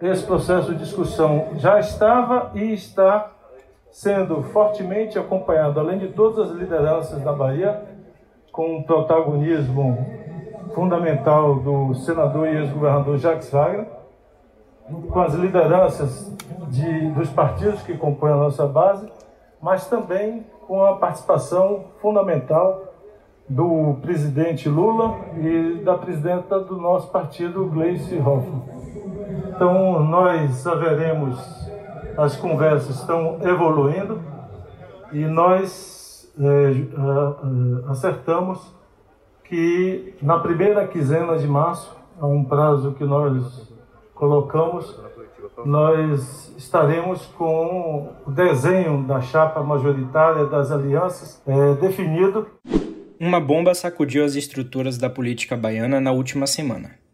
esse processo de discussão já estava e está sendo fortemente acompanhado, além de todas as lideranças da Bahia, com o protagonismo fundamental do senador e ex-governador Jacques Wagner, com as lideranças de, dos partidos que compõem a nossa base, mas também com a participação fundamental do presidente Lula e da presidenta do nosso partido, Gleice Hoffmann. Então, nós haveremos, as conversas estão evoluindo e nós é, acertamos que na primeira quinzena de março, a um prazo que nós colocamos, nós estaremos com o desenho da chapa majoritária das alianças é, definido. Uma bomba sacudiu as estruturas da política baiana na última semana.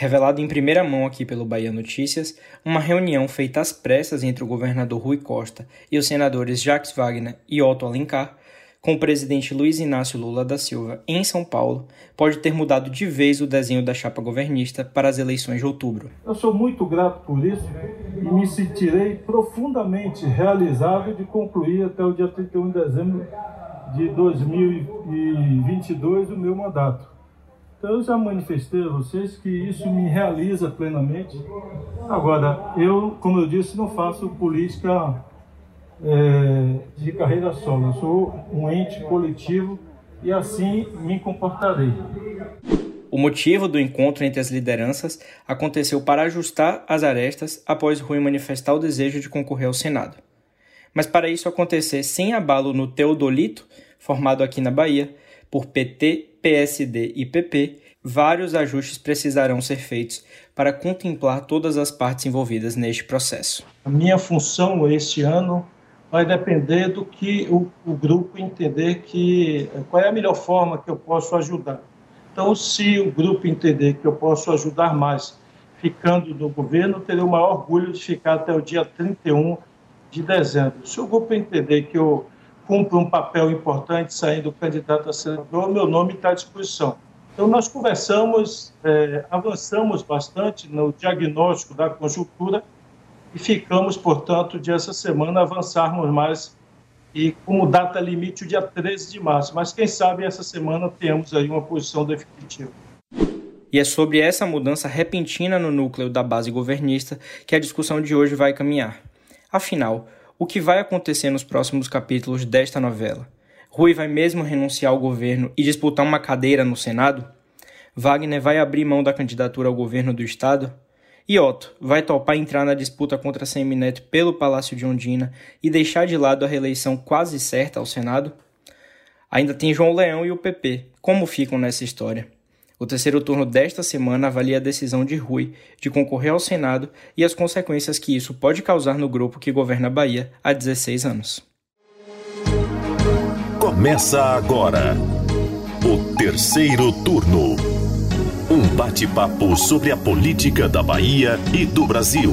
Revelado em primeira mão aqui pelo Bahia Notícias, uma reunião feita às pressas entre o governador Rui Costa e os senadores Jacques Wagner e Otto Alencar com o presidente Luiz Inácio Lula da Silva em São Paulo pode ter mudado de vez o desenho da chapa governista para as eleições de outubro. Eu sou muito grato por isso e me sentirei profundamente realizado de concluir até o dia 31 de dezembro de 2022 o meu mandato. Então eu já manifestei a vocês que isso me realiza plenamente. Agora, eu, como eu disse, não faço política é, de carreira solo. Eu sou um ente coletivo e assim me comportarei. O motivo do encontro entre as lideranças aconteceu para ajustar as arestas após Rui manifestar o desejo de concorrer ao Senado. Mas para isso acontecer sem abalo no Teodolito, formado aqui na Bahia, por PT, PSD e PP, vários ajustes precisarão ser feitos para contemplar todas as partes envolvidas neste processo. A minha função este ano vai depender do que o, o, grupo entender que qual é a melhor forma que eu posso ajudar. Então, se o grupo entender que eu posso ajudar mais ficando no governo, terei o maior orgulho de ficar até o dia 31 de dezembro. Se o grupo entender que eu cumpro um papel importante saindo candidato a senador, meu nome está à disposição. Então, nós conversamos, é, avançamos bastante no diagnóstico da conjuntura e ficamos, portanto, de essa semana avançarmos mais e como data limite o dia 13 de março. Mas quem sabe essa semana tenhamos aí uma posição definitiva. E é sobre essa mudança repentina no núcleo da base governista que a discussão de hoje vai caminhar. Afinal, o que vai acontecer nos próximos capítulos desta novela? Rui vai mesmo renunciar ao governo e disputar uma cadeira no Senado? Wagner vai abrir mão da candidatura ao governo do estado? E Otto vai topar entrar na disputa contra Semineto pelo Palácio de Ondina e deixar de lado a reeleição quase certa ao Senado? Ainda tem João Leão e o PP. Como ficam nessa história? O terceiro turno desta semana avalia a decisão de Rui de concorrer ao Senado e as consequências que isso pode causar no grupo que governa a Bahia há 16 anos. Começa agora o terceiro turno. Um bate-papo sobre a política da Bahia e do Brasil.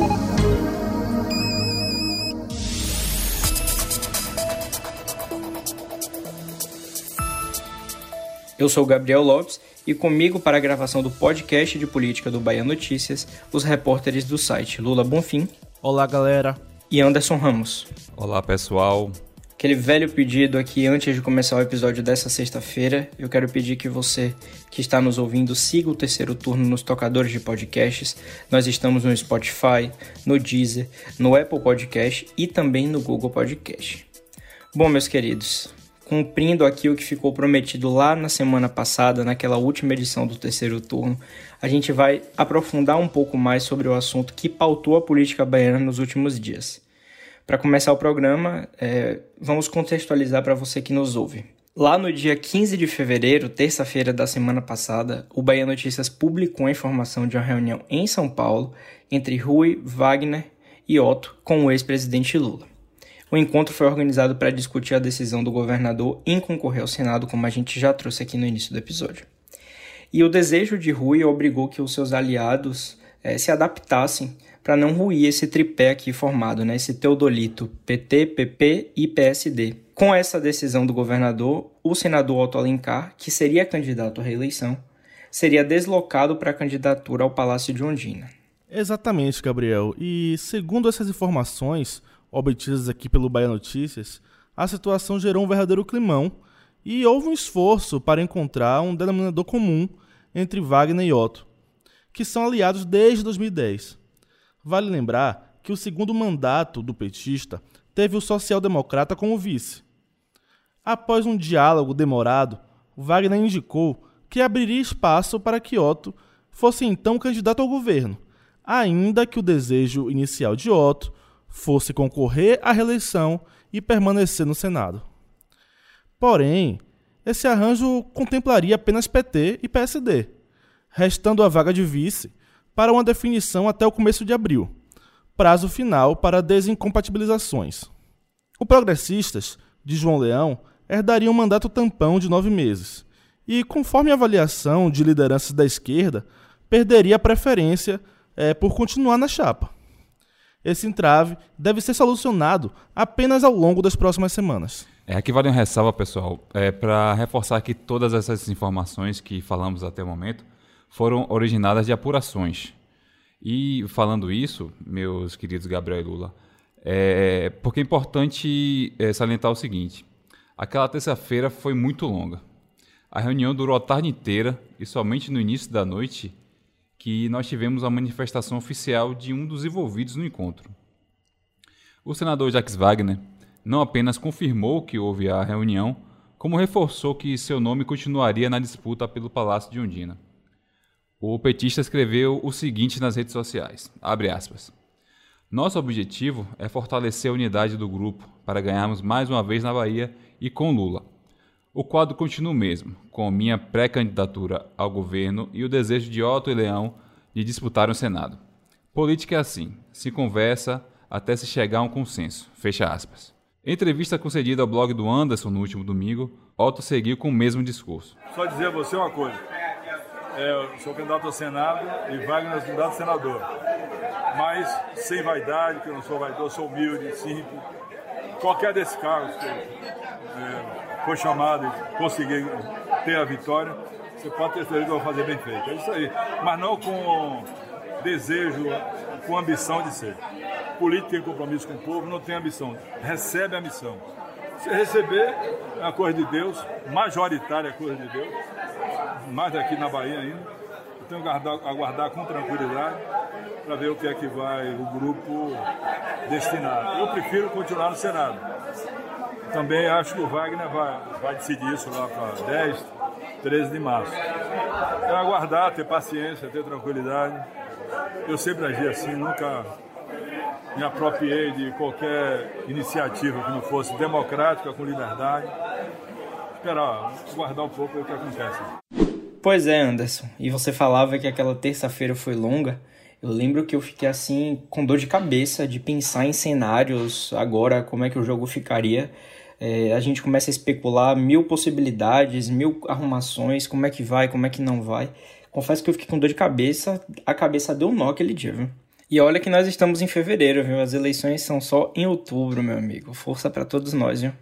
Eu sou Gabriel Lopes e comigo para a gravação do podcast de política do Bahia Notícias, os repórteres do site Lula Bonfim. Olá, galera. E Anderson Ramos. Olá, pessoal aquele velho pedido aqui antes de começar o episódio dessa sexta-feira. Eu quero pedir que você que está nos ouvindo siga o terceiro turno nos tocadores de podcasts. Nós estamos no Spotify, no Deezer, no Apple Podcast e também no Google Podcast. Bom, meus queridos, cumprindo aqui o que ficou prometido lá na semana passada, naquela última edição do terceiro turno, a gente vai aprofundar um pouco mais sobre o assunto que pautou a política baiana nos últimos dias. Para começar o programa, é, vamos contextualizar para você que nos ouve. Lá no dia 15 de fevereiro, terça-feira da semana passada, o Bahia Notícias publicou a informação de uma reunião em São Paulo entre Rui, Wagner e Otto com o ex-presidente Lula. O encontro foi organizado para discutir a decisão do governador em concorrer ao Senado, como a gente já trouxe aqui no início do episódio. E o desejo de Rui obrigou que os seus aliados é, se adaptassem para não ruir esse tripé aqui formado, né? esse teodolito PT, PP e PSD. Com essa decisão do governador, o senador Otto Alencar, que seria candidato à reeleição, seria deslocado para a candidatura ao Palácio de Ondina. Exatamente, Gabriel. E segundo essas informações obtidas aqui pelo Bahia Notícias, a situação gerou um verdadeiro climão e houve um esforço para encontrar um denominador comum entre Wagner e Otto, que são aliados desde 2010. Vale lembrar que o segundo mandato do petista teve o social-democrata como vice. Após um diálogo demorado, Wagner indicou que abriria espaço para que Otto fosse então candidato ao governo, ainda que o desejo inicial de Otto fosse concorrer à reeleição e permanecer no Senado. Porém, esse arranjo contemplaria apenas PT e PSD, restando a vaga de vice para uma definição até o começo de abril, prazo final para desincompatibilizações. O Progressistas, de João Leão, herdaria um mandato tampão de nove meses, e, conforme a avaliação de lideranças da esquerda, perderia a preferência é, por continuar na chapa. Esse entrave deve ser solucionado apenas ao longo das próximas semanas. É, aqui vale uma ressalva, pessoal, é, para reforçar que todas essas informações que falamos até o momento foram originadas de apurações. E falando isso, meus queridos Gabriel e Lula, é, porque é importante é, salientar o seguinte: aquela terça-feira foi muito longa. A reunião durou a tarde inteira e somente no início da noite que nós tivemos a manifestação oficial de um dos envolvidos no encontro. O senador Jacques Wagner não apenas confirmou que houve a reunião, como reforçou que seu nome continuaria na disputa pelo Palácio de Ondina. O petista escreveu o seguinte nas redes sociais: aspas, Nosso objetivo é fortalecer a unidade do grupo para ganharmos mais uma vez na Bahia e com Lula. O quadro continua o mesmo, com minha pré-candidatura ao governo e o desejo de Otto e Leão de disputar o Senado. Política é assim, se conversa até se chegar a um consenso. Fecha aspas. Entrevista concedida ao blog do Anderson no último domingo, Otto seguiu com o mesmo discurso. Só dizer a você uma coisa. É, eu sou candidato ao Senado e Wagner é candidato a senador. Mas sem vaidade, que eu não sou vaidoso, sou humilde, simples. Qualquer desses cargos que é, foi chamado e conseguir ter a vitória, você pode ter certeza que eu vou fazer bem feito. É isso aí. Mas não com desejo, com ambição de ser. Político tem compromisso com o povo, não tem ambição. Recebe a missão. Se receber, é uma coisa de Deus, majoritária é coisa de Deus, mais aqui na Bahia ainda. Que aguardar, aguardar com tranquilidade para ver o que é que vai o grupo destinar. Eu prefiro continuar no Senado também acho que o Wagner vai, vai decidir isso lá para 10, 13 de março. É aguardar, ter paciência, ter tranquilidade. Eu sempre agi assim, nunca me apropriei de qualquer iniciativa que não fosse democrática, com liberdade. Esperar, aguardar um pouco o que acontece. Pois é, Anderson. E você falava que aquela terça-feira foi longa. Eu lembro que eu fiquei assim com dor de cabeça de pensar em cenários agora, como é que o jogo ficaria. É, a gente começa a especular mil possibilidades, mil arrumações, como é que vai, como é que não vai. Confesso que eu fiquei com dor de cabeça, a cabeça deu um nó aquele dia, viu? E olha que nós estamos em fevereiro, viu? As eleições são só em outubro, meu amigo. Força para todos nós, viu?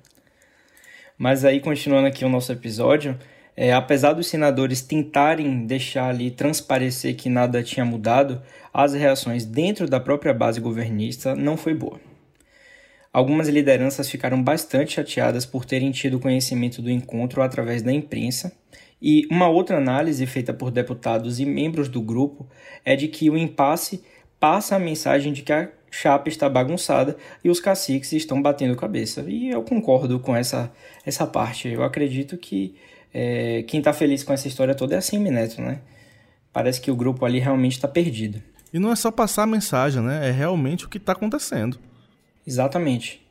Mas aí, continuando aqui o nosso episódio, é, apesar dos senadores tentarem deixar ali transparecer que nada tinha mudado, as reações dentro da própria base governista não foi boa. Algumas lideranças ficaram bastante chateadas por terem tido conhecimento do encontro através da imprensa, e uma outra análise feita por deputados e membros do grupo é de que o impasse passa a mensagem de que a chapa está bagunçada e os caciques estão batendo cabeça. E eu concordo com essa, essa parte. Eu acredito que é, quem está feliz com essa história toda é a Semineto, né? Parece que o grupo ali realmente está perdido. E não é só passar a mensagem, né? É realmente o que está acontecendo. Exatamente.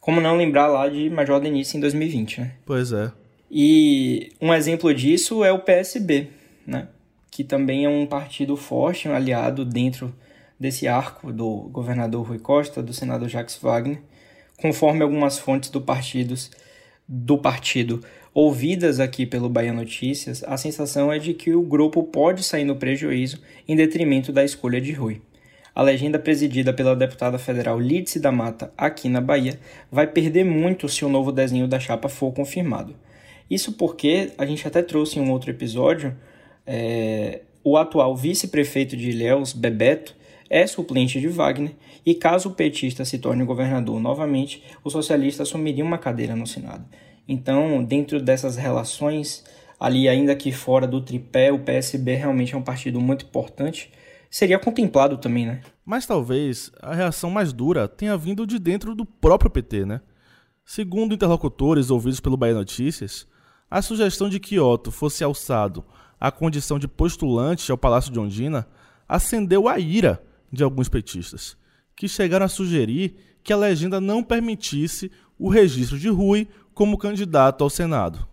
Como não lembrar lá de Major Denise em 2020, né? Pois é. E um exemplo disso é o PSB, né? Que também é um partido forte, um aliado dentro desse arco do governador Rui Costa, do senador Jacques Wagner, conforme algumas fontes do partidos do partido ouvidas aqui pelo Bahia Notícias, a sensação é de que o grupo pode sair no prejuízo em detrimento da escolha de Rui. A legenda presidida pela deputada federal Lídice da Mata, aqui na Bahia, vai perder muito se o novo desenho da chapa for confirmado. Isso porque a gente até trouxe em um outro episódio é, o atual vice-prefeito de Ilhéus, Bebeto, é suplente de Wagner e caso o petista se torne governador novamente, o socialista assumiria uma cadeira no Senado. Então, dentro dessas relações, ali ainda que fora do tripé, o PSB realmente é um partido muito importante. Seria contemplado também, né? Mas talvez a reação mais dura tenha vindo de dentro do próprio PT, né? Segundo interlocutores ouvidos pelo Bahia Notícias, a sugestão de que Otto fosse alçado à condição de postulante ao Palácio de Ondina acendeu a ira de alguns petistas, que chegaram a sugerir que a legenda não permitisse o registro de Rui como candidato ao Senado.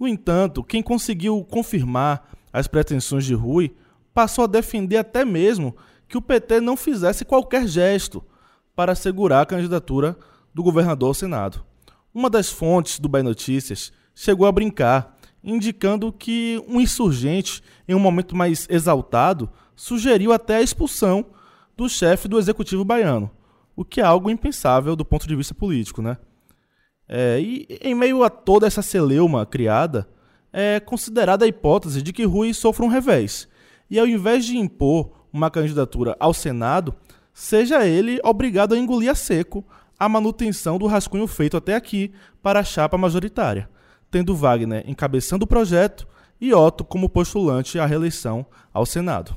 No entanto, quem conseguiu confirmar as pretensões de Rui passou a defender até mesmo que o PT não fizesse qualquer gesto para assegurar a candidatura do governador ao Senado. Uma das fontes do Bahia Notícias chegou a brincar, indicando que um insurgente, em um momento mais exaltado, sugeriu até a expulsão do chefe do executivo baiano, o que é algo impensável do ponto de vista político, né? É, e em meio a toda essa celeuma criada, é considerada a hipótese de que Rui sofra um revés, e ao invés de impor uma candidatura ao Senado, seja ele obrigado a engolir a seco a manutenção do rascunho feito até aqui para a chapa majoritária, tendo Wagner encabeçando o projeto e Otto como postulante à reeleição ao Senado.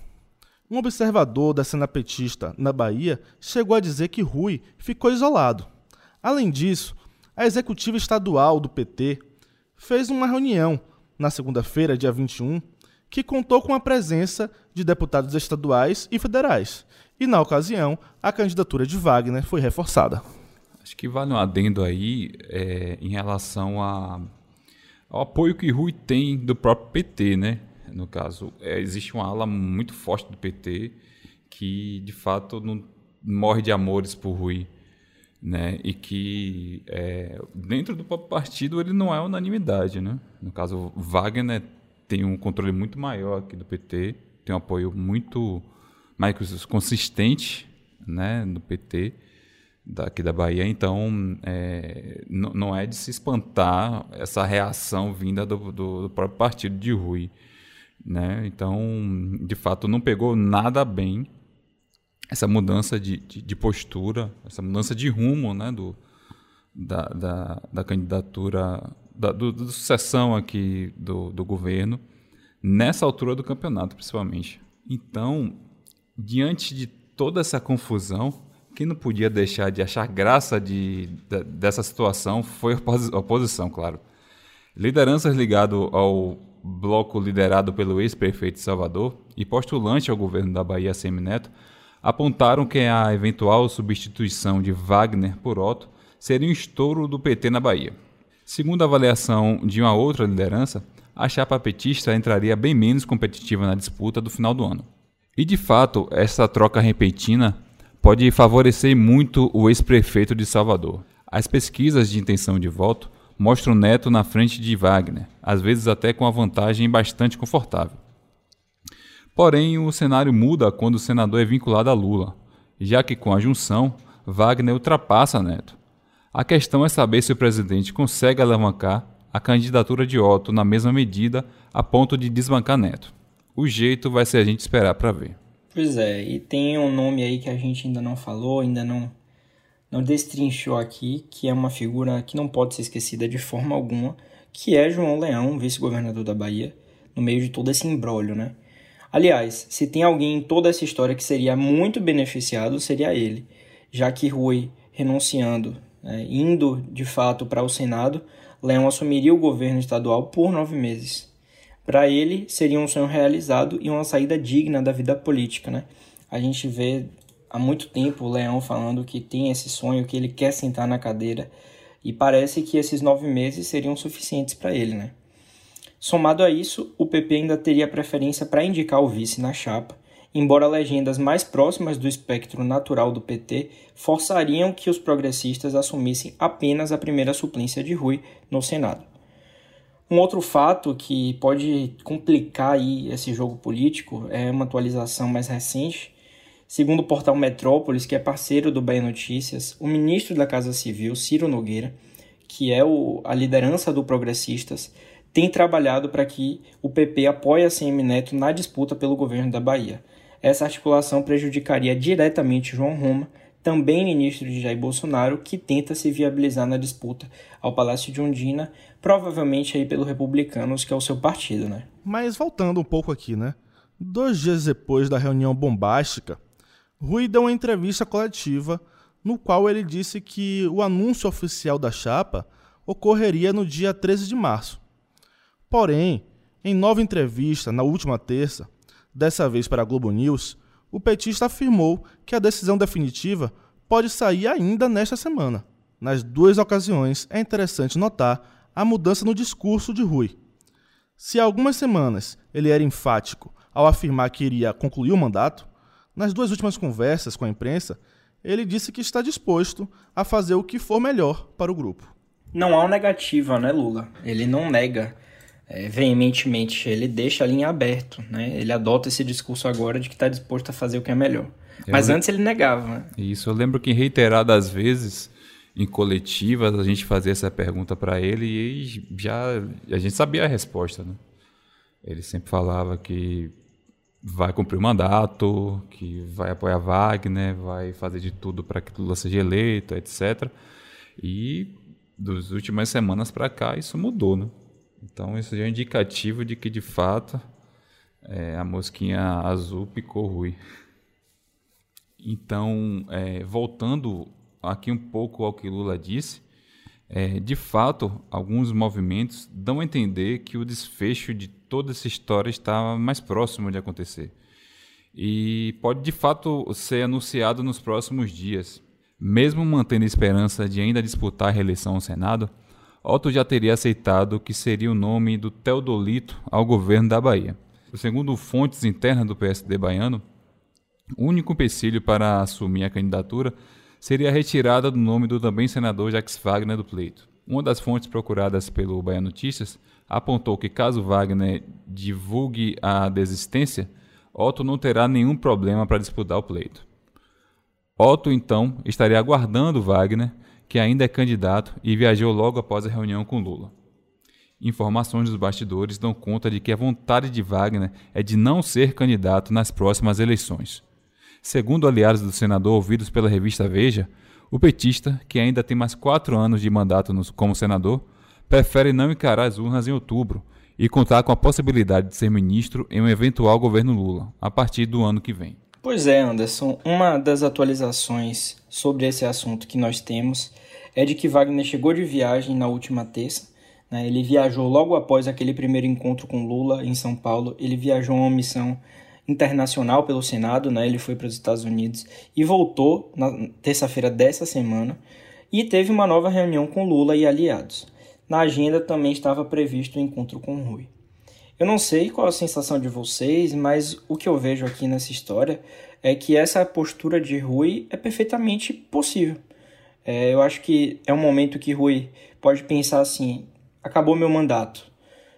Um observador da cena petista na Bahia chegou a dizer que Rui ficou isolado. Além disso, a executiva estadual do PT fez uma reunião na segunda-feira, dia 21, que contou com a presença de deputados estaduais e federais. E, na ocasião, a candidatura de Wagner foi reforçada. Acho que vale um adendo aí é, em relação a, ao apoio que Rui tem do próprio PT, né? No caso, é, existe uma ala muito forte do PT que, de fato, não morre de amores por Rui, né? E que é, dentro do próprio partido ele não é unanimidade, né? No caso, Wagner tem um controle muito maior aqui do PT, tem um apoio muito mais consistente, né, do PT daqui da Bahia, então é, não é de se espantar essa reação vinda do, do, do, próprio partido de Rui. Né? Então, de fato, não pegou nada bem essa mudança de, de, de postura, essa mudança de rumo né? do, da, da, da candidatura, da do, sucessão aqui do, do governo, nessa altura do campeonato, principalmente. Então, diante de toda essa confusão, quem não podia deixar de achar graça de, de dessa situação foi a oposição, claro. Lideranças ligadas ao bloco liderado pelo ex-prefeito de Salvador e postulante ao governo da Bahia, Semineto, apontaram que a eventual substituição de Wagner por Otto seria um estouro do PT na Bahia. Segundo a avaliação de uma outra liderança, a chapa petista entraria bem menos competitiva na disputa do final do ano. E de fato, essa troca repentina pode favorecer muito o ex-prefeito de Salvador. As pesquisas de intenção de voto mostram Neto na frente de Wagner, às vezes até com a vantagem bastante confortável. Porém, o cenário muda quando o senador é vinculado a Lula, já que com a junção, Wagner ultrapassa Neto. A questão é saber se o presidente consegue alavancar a candidatura de Otto na mesma medida a ponto de desbancar Neto. O jeito vai ser a gente esperar para ver. Pois é, e tem um nome aí que a gente ainda não falou, ainda não, não destrinchou aqui, que é uma figura que não pode ser esquecida de forma alguma, que é João Leão, vice-governador da Bahia, no meio de todo esse embrólio, né? Aliás, se tem alguém em toda essa história que seria muito beneficiado, seria ele, já que Rui, renunciando, né, indo de fato para o Senado, Leão assumiria o governo estadual por nove meses. Para ele, seria um sonho realizado e uma saída digna da vida política, né? A gente vê há muito tempo o Leão falando que tem esse sonho, que ele quer sentar na cadeira, e parece que esses nove meses seriam suficientes para ele, né? Somado a isso, o PP ainda teria preferência para indicar o vice na chapa, embora legendas mais próximas do espectro natural do PT forçariam que os progressistas assumissem apenas a primeira suplência de Rui no Senado. Um outro fato que pode complicar aí esse jogo político é uma atualização mais recente. Segundo o portal Metrópolis, que é parceiro do Bahia Notícias, o ministro da Casa Civil, Ciro Nogueira, que é o, a liderança do Progressistas, tem trabalhado para que o PP apoie a CM Neto na disputa pelo governo da Bahia. Essa articulação prejudicaria diretamente João Roma, também ministro de Jair Bolsonaro, que tenta se viabilizar na disputa ao Palácio de Ondina, provavelmente aí pelo Republicanos, que é o seu partido, né? Mas voltando um pouco aqui, né? Dois dias depois da reunião bombástica, Rui deu uma entrevista coletiva no qual ele disse que o anúncio oficial da chapa ocorreria no dia 13 de março. Porém, em nova entrevista na última terça, dessa vez para a Globo News, o petista afirmou que a decisão definitiva pode sair ainda nesta semana. Nas duas ocasiões, é interessante notar a mudança no discurso de Rui. Se há algumas semanas ele era enfático ao afirmar que iria concluir o mandato, nas duas últimas conversas com a imprensa, ele disse que está disposto a fazer o que for melhor para o grupo. Não há uma negativa, né, Lula? Ele não nega é, veementemente, ele deixa a linha aberta, né? Ele adota esse discurso agora de que está disposto a fazer o que é melhor. Eu Mas antes ele negava. Né? Isso, eu lembro que reiteradas vezes em coletivas a gente fazia essa pergunta para ele e já a gente sabia a resposta, né? Ele sempre falava que vai cumprir o mandato, que vai apoiar Wagner, vai fazer de tudo para que Lula seja eleito, etc. E das últimas semanas para cá isso mudou, né? Então isso já é indicativo de que de fato é, a mosquinha azul picou Rui. Então, é, voltando aqui um pouco ao que Lula disse, é, de fato, alguns movimentos dão a entender que o desfecho de toda essa história está mais próximo de acontecer. E pode de fato ser anunciado nos próximos dias. Mesmo mantendo a esperança de ainda disputar a reeleição ao Senado, Otto já teria aceitado que seria o nome do Teodolito ao governo da Bahia. Segundo fontes internas do PSD baiano, o único empecilho para assumir a candidatura seria a retirada do nome do também senador Jacques Wagner do pleito. Uma das fontes procuradas pelo Bahia Notícias apontou que caso Wagner divulgue a desistência, Otto não terá nenhum problema para disputar o pleito. Otto, então, estaria aguardando Wagner que ainda é candidato e viajou logo após a reunião com Lula. Informações dos bastidores dão conta de que a vontade de Wagner é de não ser candidato nas próximas eleições. Segundo aliados do senador ouvidos pela revista Veja, o petista, que ainda tem mais quatro anos de mandato como senador, prefere não encarar as urnas em outubro e contar com a possibilidade de ser ministro em um eventual governo Lula, a partir do ano que vem. Pois é, Anderson. Uma das atualizações sobre esse assunto que nós temos é de que Wagner chegou de viagem na última terça. Né? Ele viajou logo após aquele primeiro encontro com Lula em São Paulo. Ele viajou uma missão internacional pelo Senado, né? ele foi para os Estados Unidos e voltou na terça-feira dessa semana e teve uma nova reunião com Lula e aliados. Na agenda também estava previsto o encontro com Rui. Eu não sei qual a sensação de vocês, mas o que eu vejo aqui nessa história é que essa postura de Rui é perfeitamente possível. É, eu acho que é um momento que Rui pode pensar assim: acabou meu mandato.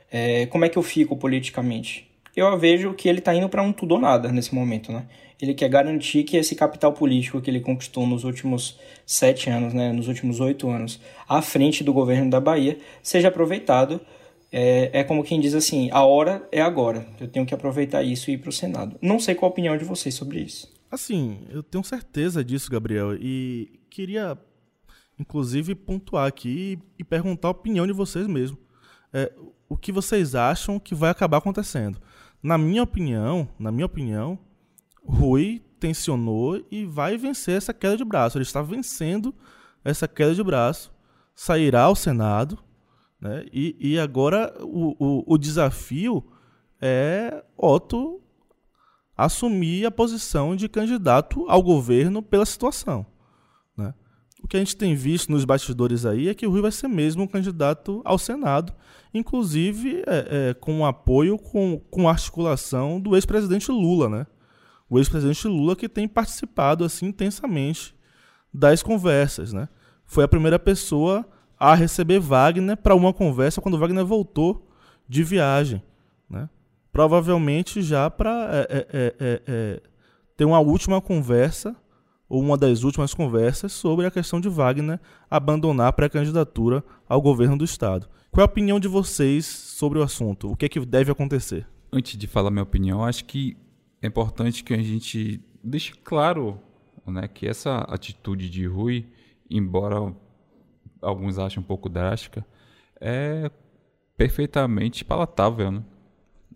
É, como é que eu fico politicamente? Eu vejo que ele está indo para um tudo ou nada nesse momento, né? Ele quer garantir que esse capital político que ele conquistou nos últimos sete anos, né, nos últimos oito anos, à frente do governo da Bahia, seja aproveitado é, é como quem diz assim: a hora é agora. Eu tenho que aproveitar isso e ir para o Senado. Não sei qual a opinião de vocês sobre isso. Assim, eu tenho certeza disso, Gabriel, e queria, inclusive, pontuar aqui e perguntar a opinião de vocês mesmo. É, o que vocês acham que vai acabar acontecendo? Na minha opinião, na minha opinião, Rui tensionou e vai vencer essa queda de braço. Ele está vencendo essa queda de braço, sairá ao Senado, né? E, e agora o, o, o desafio é Otto assumir a posição de candidato ao governo pela situação. Né? O que a gente tem visto nos bastidores aí é que o Rui vai ser mesmo um candidato ao Senado, inclusive é, é, com apoio, com, com articulação do ex-presidente Lula. Né? O ex-presidente Lula que tem participado assim intensamente das conversas. Né? Foi a primeira pessoa a receber Wagner para uma conversa quando Wagner voltou de viagem. Né? Provavelmente já para é é, é, é, é, ter uma última conversa, ou uma das últimas conversas, sobre a questão de Wagner abandonar a pré-candidatura ao governo do Estado. Qual é a opinião de vocês sobre o assunto? O que é que deve acontecer? Antes de falar minha opinião, acho que é importante que a gente deixe claro né, que essa atitude de Rui, embora alguns achem um pouco drástica, é perfeitamente palatável. Né?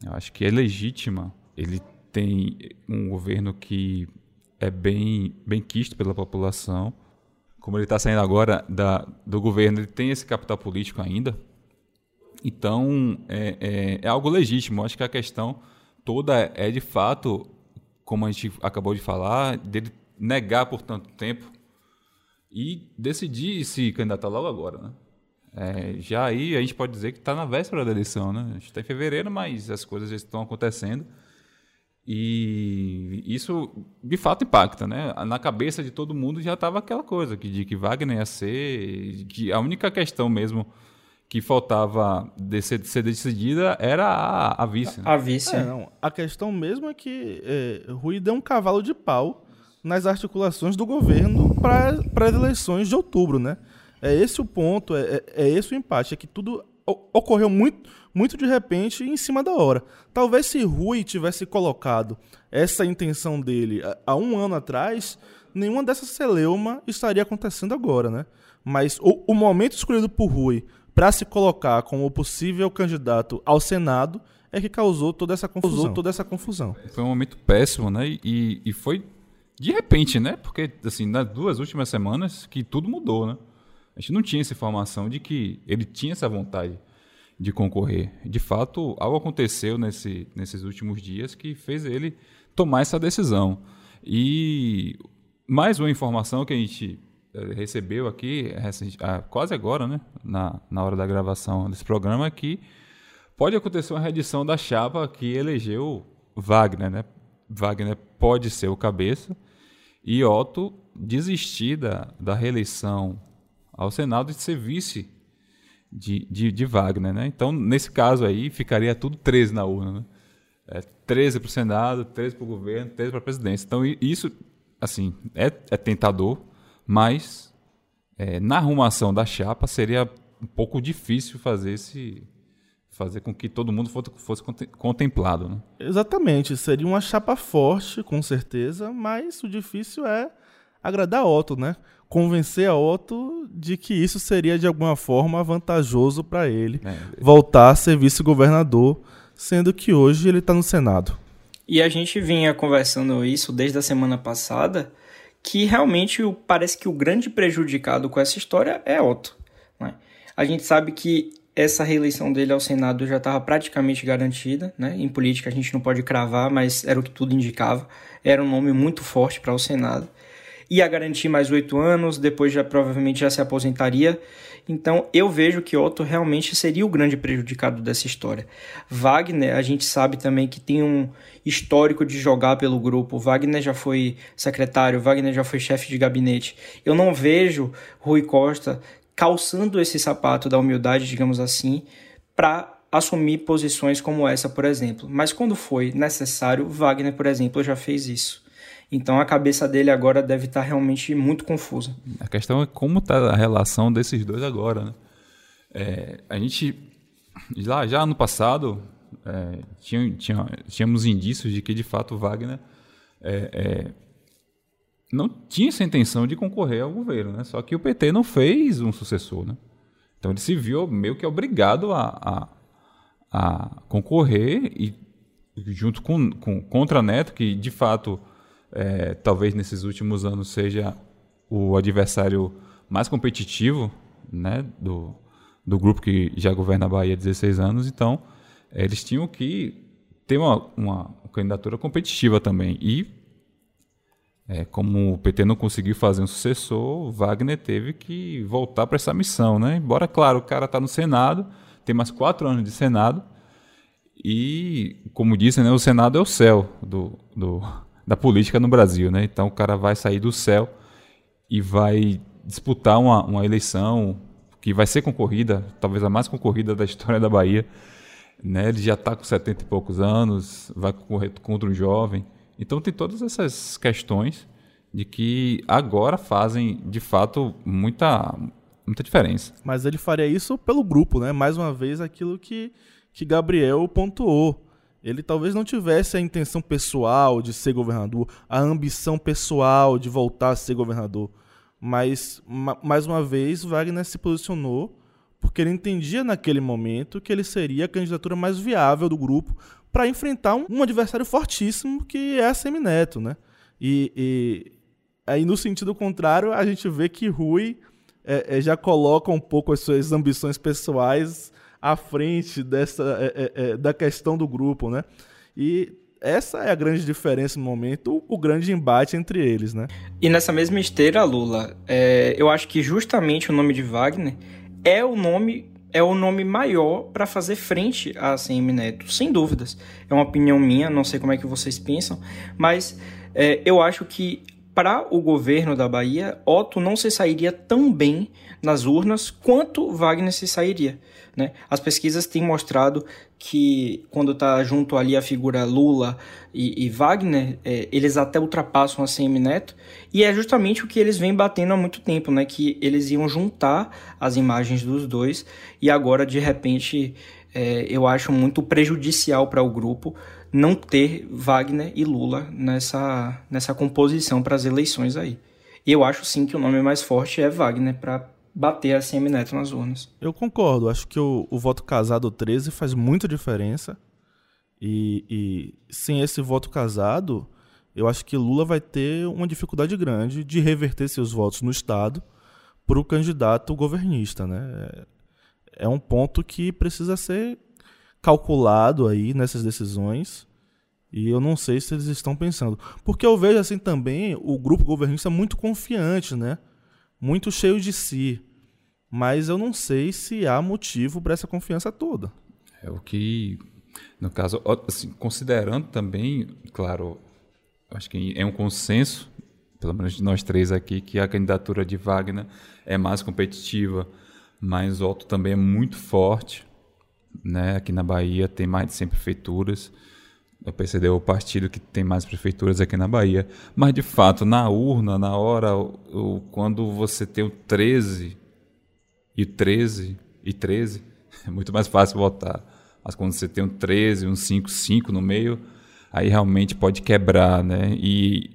Eu acho que é legítima. Ele tem um governo que é bem, bem quisto pela população. Como ele está saindo agora da, do governo, ele tem esse capital político ainda. Então, é, é, é algo legítimo. Eu acho que a questão toda é, de fato, como a gente acabou de falar, dele negar por tanto tempo e decidir se candidatar logo agora, né? É, já aí a gente pode dizer que está na véspera da eleição, né? A gente está em fevereiro, mas as coisas já estão acontecendo. E isso, de fato, impacta, né? Na cabeça de todo mundo já estava aquela coisa que, de que Wagner ia ser... Que a única questão mesmo que faltava de ser, de ser decidida era a, a vice. Né? A vice. É, não. A questão mesmo é que é, Rui deu um cavalo de pau nas articulações do governo para as eleições de outubro, né? É esse o ponto, é, é, é esse o empate, é que tudo ocorreu muito, muito de repente em cima da hora. Talvez se Rui tivesse colocado essa intenção dele há um ano atrás, nenhuma dessas celeuma estaria acontecendo agora, né? Mas o, o momento escolhido por Rui para se colocar como possível candidato ao Senado é que causou toda essa confusão. Toda essa confusão. Foi um momento péssimo, né? E, e foi de repente, né? Porque assim, nas duas últimas semanas que tudo mudou, né? A gente não tinha essa informação de que ele tinha essa vontade de concorrer. De fato, algo aconteceu nesse, nesses últimos dias que fez ele tomar essa decisão. E mais uma informação que a gente recebeu aqui ah, quase agora, né, na, na hora da gravação desse programa, que pode acontecer uma reedição da chapa que elegeu Wagner, né? Wagner pode ser o cabeça e Otto desistir da, da reeleição ao Senado e ser vice de, de, de, Wagner, né? Então, nesse caso aí, ficaria tudo 13 na urna, né? É, 13 para o Senado, 13 para o governo, 13 para a presidência. Então, isso, assim, é, é tentador, mas é, na arrumação da chapa seria um pouco difícil fazer esse fazer com que todo mundo fosse, contemplado. Né? Exatamente, seria uma chapa forte, com certeza, mas o difícil é agradar a Otto, né? Convencer a Otto de que isso seria de alguma forma vantajoso para ele é. voltar a ser vice-governador, sendo que hoje ele está no Senado. E a gente vinha conversando isso desde a semana passada que realmente parece que o grande prejudicado com essa história é Otto. Né? A gente sabe que essa reeleição dele ao Senado já estava praticamente garantida, né? Em política a gente não pode cravar, mas era o que tudo indicava. Era um nome muito forte para o Senado. Ia garantir mais oito anos, depois já provavelmente já se aposentaria. Então eu vejo que Otto realmente seria o grande prejudicado dessa história. Wagner, a gente sabe também que tem um histórico de jogar pelo grupo. Wagner já foi secretário, Wagner já foi chefe de gabinete. Eu não vejo Rui Costa calçando esse sapato da humildade, digamos assim, para assumir posições como essa, por exemplo. Mas quando foi necessário, Wagner, por exemplo, já fez isso. Então a cabeça dele agora deve estar tá realmente muito confusa. A questão é como está a relação desses dois agora. Né? É, a gente, lá, já no passado, é, tinha, tinha, tínhamos indícios de que de fato Wagner é, é, não tinha essa intenção de concorrer ao governo. Né? Só que o PT não fez um sucessor. Né? Então ele se viu meio que obrigado a, a, a concorrer e junto com, com contra Neto, que de fato é, talvez nesses últimos anos seja o adversário mais competitivo né, do, do grupo que já governa a Bahia há 16 anos, então eles tinham que ter uma, uma candidatura competitiva também. E é, como o PT não conseguiu fazer um sucessor, Wagner teve que voltar para essa missão. Né? Embora, claro, o cara está no Senado, tem mais quatro anos de Senado, e, como disse, né, o Senado é o céu do, do, da política no Brasil, né? Então o cara vai sair do céu e vai disputar uma, uma eleição que vai ser concorrida, talvez a mais concorrida da história da Bahia. Né? Ele já está com 70 e poucos anos, vai concorrer contra um jovem. Então tem todas essas questões de que agora fazem de fato muita, muita diferença. Mas ele faria isso pelo grupo, né? Mais uma vez aquilo que, que Gabriel pontuou Ele talvez não tivesse a intenção pessoal de ser governador, a ambição pessoal de voltar a ser governador. Mas, ma mais uma vez, Wagner se posicionou porque ele entendia naquele momento que ele seria a candidatura mais viável do grupo para enfrentar um, um, adversário fortíssimo que é a Semineto, né? E, e, aí, no sentido contrário, a gente vê que Rui é, é, já coloca um pouco as suas ambições pessoais à frente dessa, é, é, é, da questão do grupo, né? E essa é a grande diferença no momento, o, grande embate entre eles, né? E nessa mesma esteira, Lula, é, eu acho que justamente o nome de Wagner é o nome é o nome maior para fazer frente a ACM Neto, sem dúvidas. É uma opinião minha, não sei como é que vocês pensam, mas é, eu acho que para o governo da Bahia, Otto não se sairia tão bem nas urnas quanto Wagner se sairia. Né? As pesquisas têm mostrado que quando está junto ali a figura Lula e, e Wagner, é, eles até ultrapassam a CM Neto, e é justamente o que eles vêm batendo há muito tempo, né? que eles iam juntar as imagens dos dois, e agora de repente é, eu acho muito prejudicial para o grupo não ter Wagner e Lula nessa, nessa composição para as eleições aí. Eu acho sim que o nome mais forte é Wagner para bater a CM Neto nas urnas. Eu concordo. Acho que o, o voto casado 13 faz muita diferença. E, e, sem esse voto casado, eu acho que Lula vai ter uma dificuldade grande de reverter seus votos no Estado para o candidato governista. Né? É, é um ponto que precisa ser calculado aí nessas decisões. E eu não sei se eles estão pensando. Porque eu vejo assim também o grupo governista muito confiante, né? Muito cheio de si mas eu não sei se há motivo para essa confiança toda. É o que, no caso, assim, considerando também, claro, acho que é um consenso, pelo menos de nós três aqui, que a candidatura de Wagner é mais competitiva, mas Otto também é muito forte. Né? Aqui na Bahia tem mais de 100 prefeituras. O PCD é o partido que tem mais prefeituras aqui na Bahia. Mas, de fato, na urna, na hora, o, quando você tem o 13 e 13 e 13, é muito mais fácil votar. Mas quando você tem um 13, um 5, 5 no meio, aí realmente pode quebrar, né? E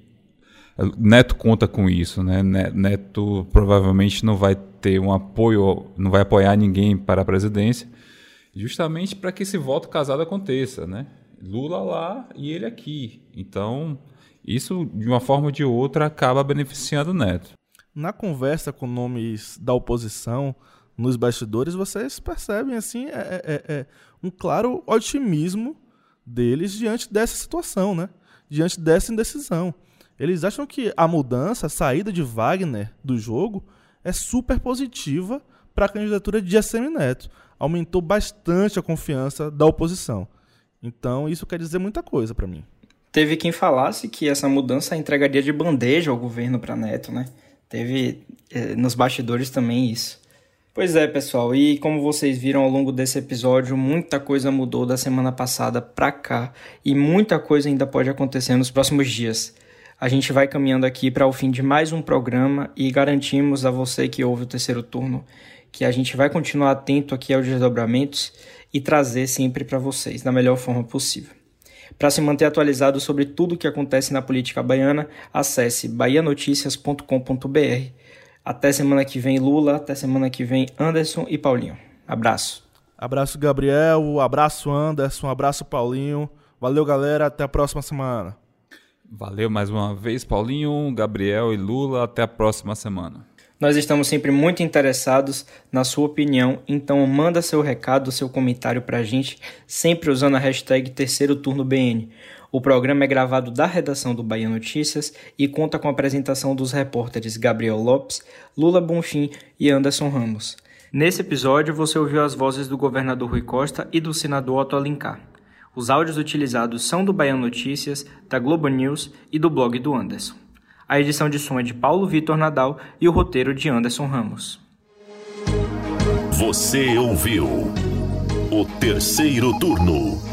Neto conta com isso, né? Neto provavelmente não vai ter um apoio, não vai apoiar ninguém para a presidência, justamente para que esse voto casado aconteça, né? Lula lá e ele aqui. Então, isso de uma forma ou de outra acaba beneficiando Neto. Na conversa com nomes da oposição, nos bastidores, vocês percebem assim é, é, é, é um claro otimismo deles diante dessa situação, né? diante dessa indecisão. Eles acham que a mudança, a saída de Wagner do jogo é super positiva para a candidatura de ACM Neto. Aumentou bastante a confiança da oposição. Então, isso quer dizer muita coisa para mim. Teve quem falasse que essa mudança entregaria de bandeja ao governo para Neto, né? Teve eh, nos bastidores também isso. Pois é, pessoal, e como vocês viram ao longo desse episódio, muita coisa mudou da semana passada para cá e muita coisa ainda pode acontecer nos próximos dias. A gente vai caminhando aqui para o fim de mais um programa e garantimos a você que ouve o terceiro turno que a gente vai continuar atento aqui aos desdobramentos e trazer sempre para vocês da melhor forma possível. Para se manter atualizado sobre tudo o que acontece na política baiana, acesse bahianoticias.com.br até semana que vem, Lula. Até semana que vem, Anderson e Paulinho. Abraço. Abraço, Gabriel. Abraço, Anderson. Abraço, Paulinho. Valeu, galera. Até a próxima semana. Valeu mais uma vez, Paulinho, Gabriel e Lula. Até a próxima semana. Nós estamos sempre muito interessados na sua opinião, então manda seu recado, seu comentário para a gente, sempre usando a hashtag Terceiro Turno BN. O programa é gravado da redação do Bahia Notícias e conta com a apresentação dos repórteres Gabriel Lopes, Lula Bonfim e Anderson Ramos. Nesse episódio, você ouviu as vozes do governador Rui Costa e do senador Otto Alencar. Os áudios utilizados são do Bahia Notícias, da Globo News e do blog do Anderson. A edição de som é de Paulo Vitor Nadal e o roteiro de Anderson Ramos. Você ouviu o terceiro turno